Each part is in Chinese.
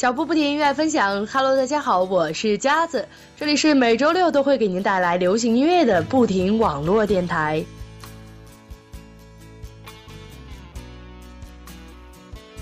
脚步不停，音乐分享。Hello，大家好，我是佳子，这里是每周六都会给您带来流行音乐的不停网络电台。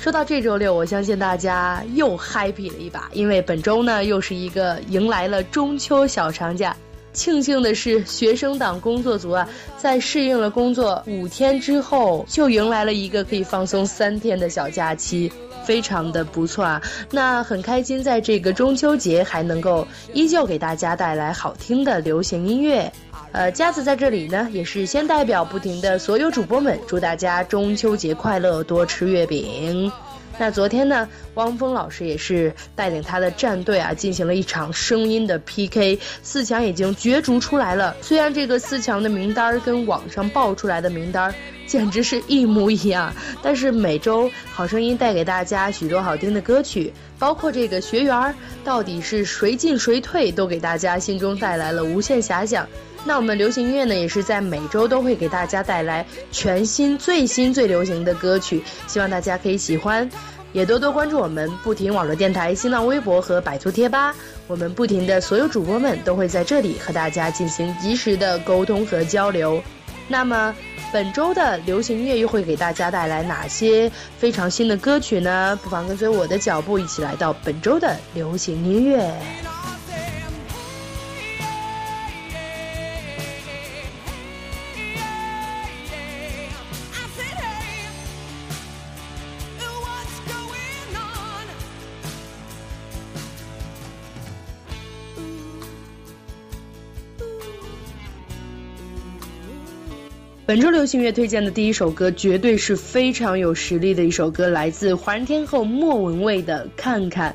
说到这周六，我相信大家又 happy 了一把，因为本周呢又是一个迎来了中秋小长假。庆幸的是，学生党工作组啊，在适应了工作五天之后，就迎来了一个可以放松三天的小假期，非常的不错啊。那很开心，在这个中秋节还能够依旧给大家带来好听的流行音乐。呃，佳子在这里呢，也是先代表不停的所有主播们，祝大家中秋节快乐，多吃月饼。那昨天呢，汪峰老师也是带领他的战队啊，进行了一场声音的 PK，四强已经角逐出来了。虽然这个四强的名单跟网上爆出来的名单简直是一模一样，但是每周好声音带给大家许多好听的歌曲，包括这个学员到底是谁进谁退，都给大家心中带来了无限遐想。那我们流行音乐呢，也是在每周都会给大家带来全新、最新、最流行的歌曲，希望大家可以喜欢，也多多关注我们不停网络电台、新浪微博和百度贴吧，我们不停的所有主播们都会在这里和大家进行及时的沟通和交流。那么本周的流行音乐又会给大家带来哪些非常新的歌曲呢？不妨跟随我的脚步，一起来到本周的流行音乐。本周流行乐推荐的第一首歌，绝对是非常有实力的一首歌，来自华人天后莫文蔚的《看看》。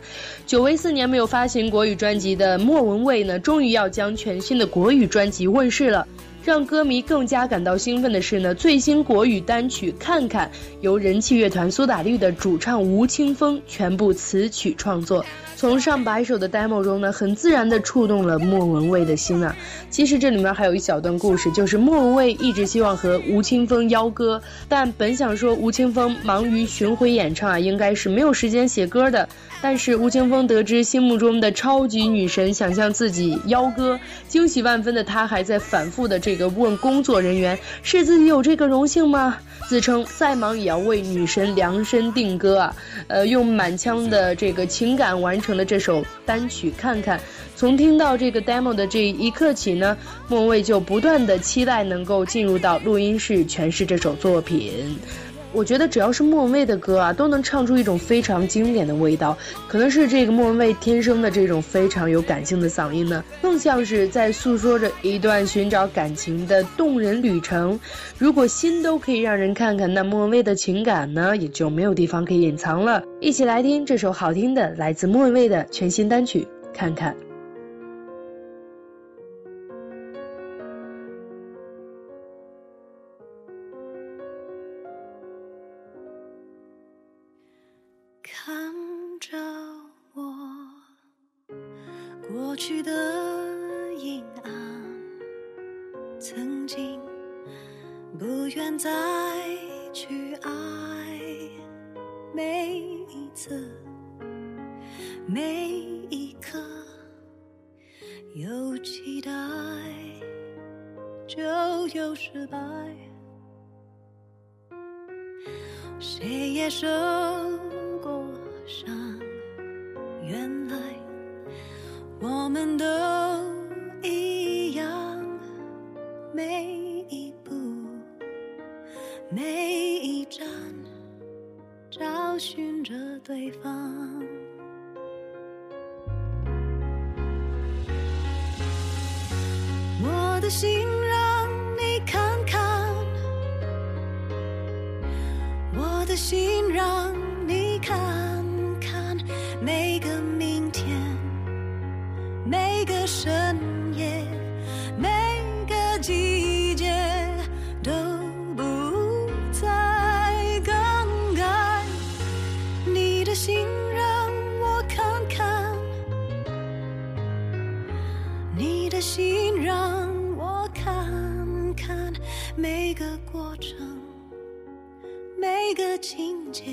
久违四年没有发行国语专辑的莫文蔚呢，终于要将全新的国语专辑问世了。让歌迷更加感到兴奋的是呢，最新国语单曲《看看》由人气乐团苏打绿的主唱吴青峰全部词曲创作。从上百首的 demo 中呢，很自然地触动了莫文蔚的心啊。其实这里面还有一小段故事，就是莫文蔚一直希望和吴青峰邀歌，但本想说吴青峰忙于巡回演唱啊，应该是没有时间写歌的。但是吴青峰得知心目中的超级女神想向自己邀歌，惊喜万分的他还在反复的这这个问工作人员，是自己有这个荣幸吗？自称再忙也要为女神量身定歌啊，呃，用满腔的这个情感完成了这首单曲。看看，从听到这个 demo 的这一刻起呢，莫文蔚就不断的期待能够进入到录音室诠释这首作品。我觉得只要是莫文蔚的歌啊，都能唱出一种非常经典的味道。可能是这个莫文蔚天生的这种非常有感性的嗓音呢，更像是在诉说着一段寻找感情的动人旅程。如果心都可以让人看看，那莫文蔚的情感呢，也就没有地方可以隐藏了。一起来听这首好听的来自莫文蔚的全新单曲《看看》。都有失败谁也受过伤，原来我们都一样。每一步，每一站，找寻着对方。我的心。深夜，每个季节都不再更改。你的心让我看看，你的心让我看看，每个过程。每个情节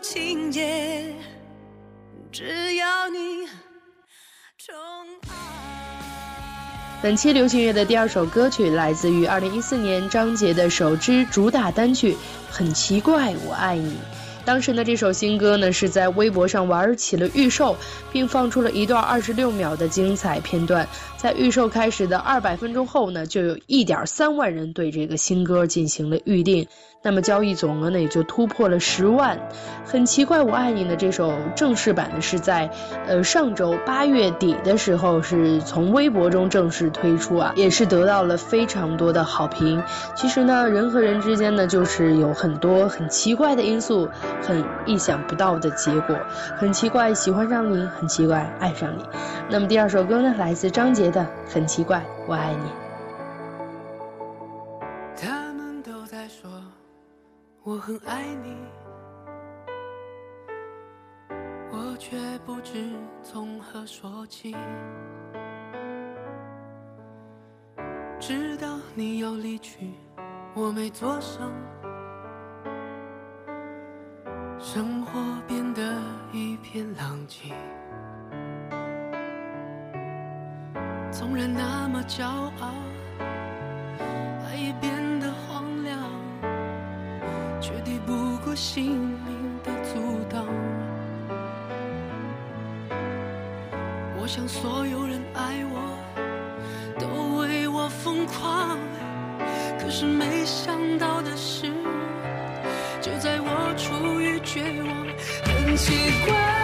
情节，只要你宠爱。本期流行乐的第二首歌曲来自于2014年张杰的首支主打单曲《很奇怪我爱你》。当时呢，这首新歌呢是在微博上玩起了预售，并放出了一段二十六秒的精彩片段。在预售开始的二百分钟后呢，就有一点三万人对这个新歌进行了预定，那么交易总额呢也就突破了十万。很奇怪，我爱你呢这首正式版呢是在呃上周八月底的时候是从微博中正式推出啊，也是得到了非常多的好评。其实呢，人和人之间呢就是有很多很奇怪的因素，很意想不到的结果。很奇怪，喜欢上你；很奇怪，爱上你。那么第二首歌呢，来自张杰的《很奇怪，我爱你》。我很爱你，我却不知从何说起。直到你要离去，我没做声，生活变得一片狼藉。纵然那么骄傲。心灵的阻挡。我想所有人爱我，都为我疯狂，可是没想到的是，就在我处于绝望，很奇怪。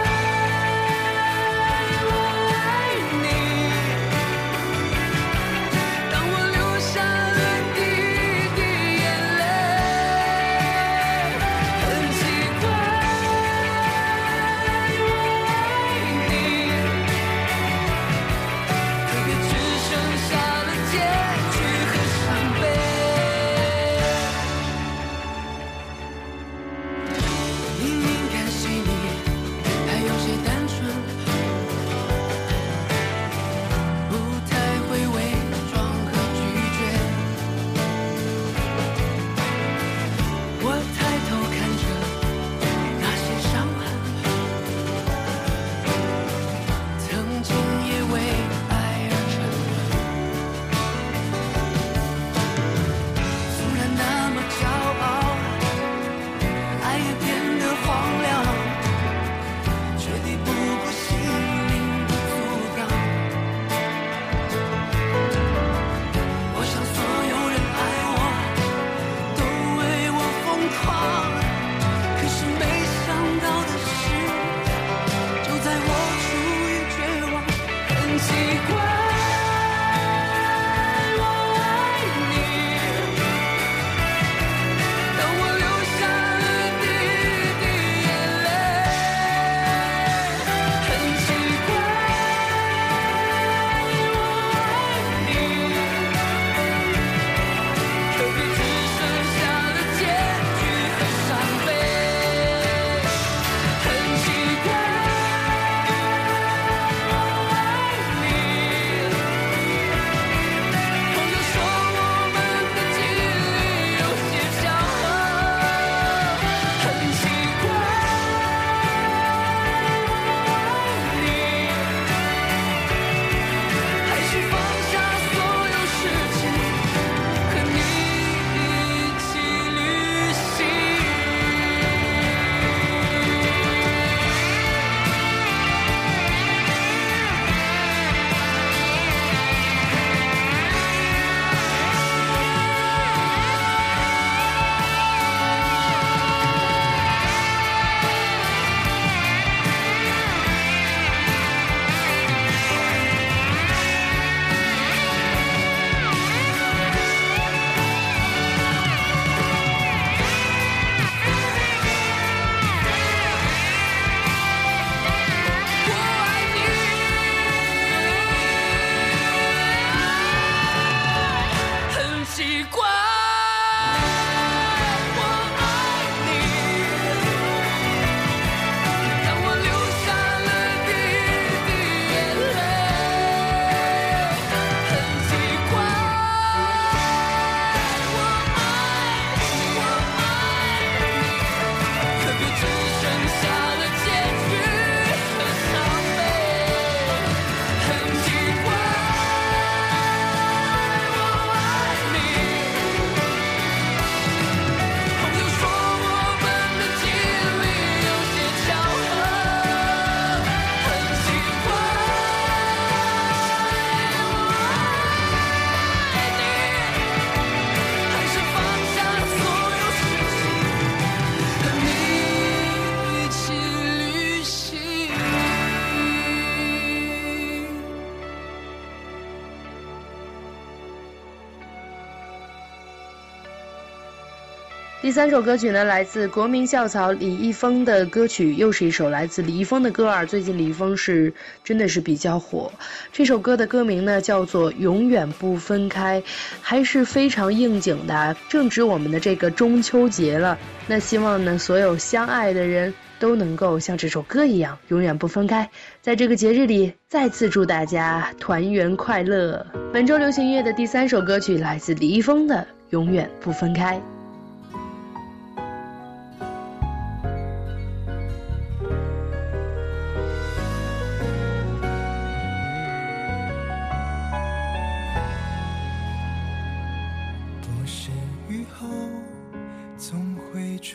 第三首歌曲呢，来自国民校草李易峰的歌曲，又是一首来自李易峰的歌儿。最近李易峰是真的是比较火。这首歌的歌名呢叫做《永远不分开》，还是非常应景的，正值我们的这个中秋节了。那希望呢，所有相爱的人都能够像这首歌一样，永远不分开。在这个节日里，再次祝大家团圆快乐。本周流行音乐的第三首歌曲来自李易峰的《永远不分开》。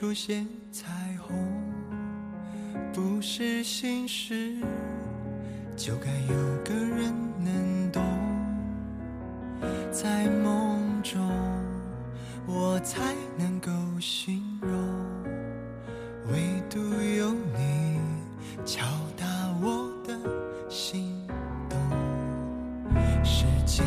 出现彩虹，不是心事，就该有个人能懂。在梦中，我才能够形容，唯独有你敲打我的心动。世界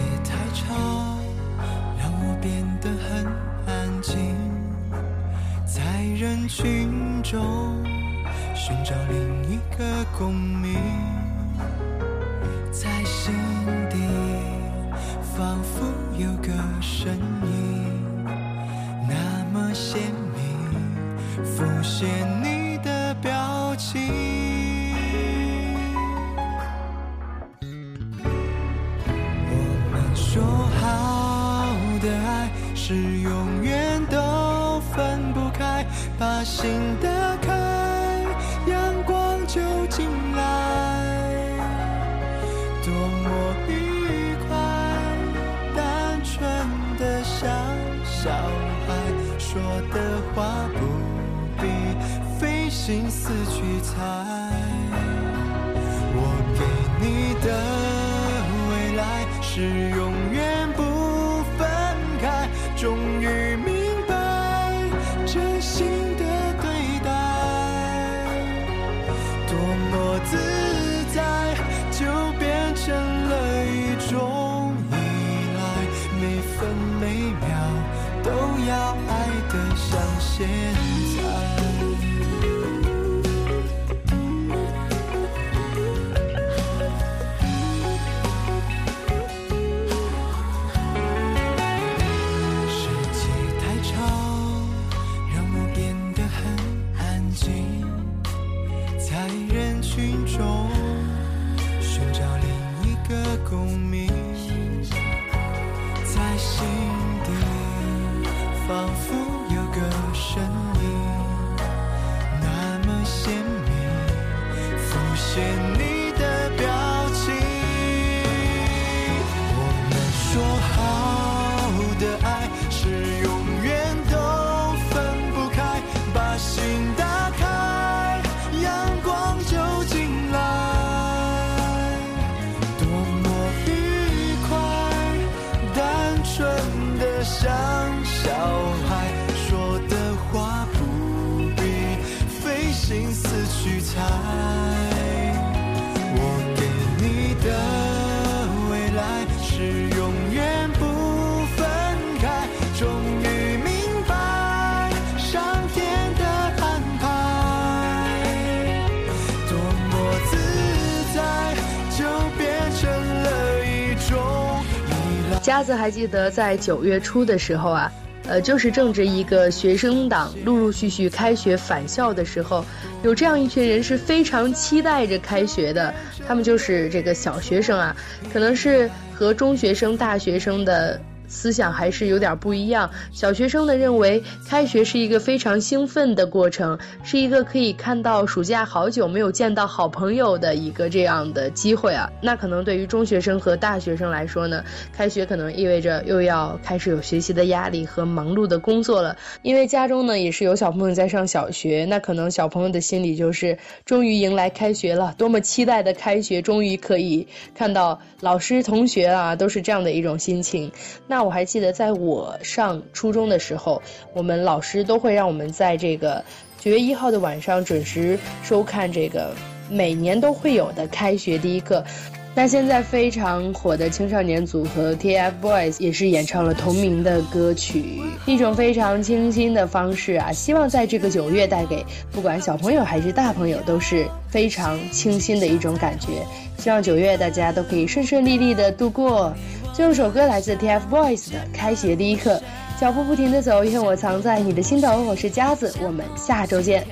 人群中寻找另一个共鸣，在心底仿佛有个身影，那么鲜明，浮现心打开，阳光就进来，多么愉快！单纯的像小孩说的话，不必费心思像现在。佳子还记得在九月初的时候啊，呃，就是正值一个学生党陆陆续续开学返校的时候，有这样一群人是非常期待着开学的，他们就是这个小学生啊，可能是和中学生、大学生的。思想还是有点不一样。小学生呢认为开学是一个非常兴奋的过程，是一个可以看到暑假好久没有见到好朋友的一个这样的机会啊。那可能对于中学生和大学生来说呢，开学可能意味着又要开始有学习的压力和忙碌的工作了。因为家中呢也是有小朋友在上小学，那可能小朋友的心里就是终于迎来开学了，多么期待的开学，终于可以看到老师同学啊，都是这样的一种心情。那。我还记得，在我上初中的时候，我们老师都会让我们在这个九月一号的晚上准时收看这个每年都会有的开学第一课。那现在非常火的青少年组合 TFBOYS 也是演唱了同名的歌曲，一种非常清新的方式啊！希望在这个九月带给不管小朋友还是大朋友都是非常清新的一种感觉。希望九月大家都可以顺顺利利的度过。最后首歌来自 TFBOYS 的《开学第一课》，脚步不停的走，愿我藏在你的心头。我是佳子，我们下周见。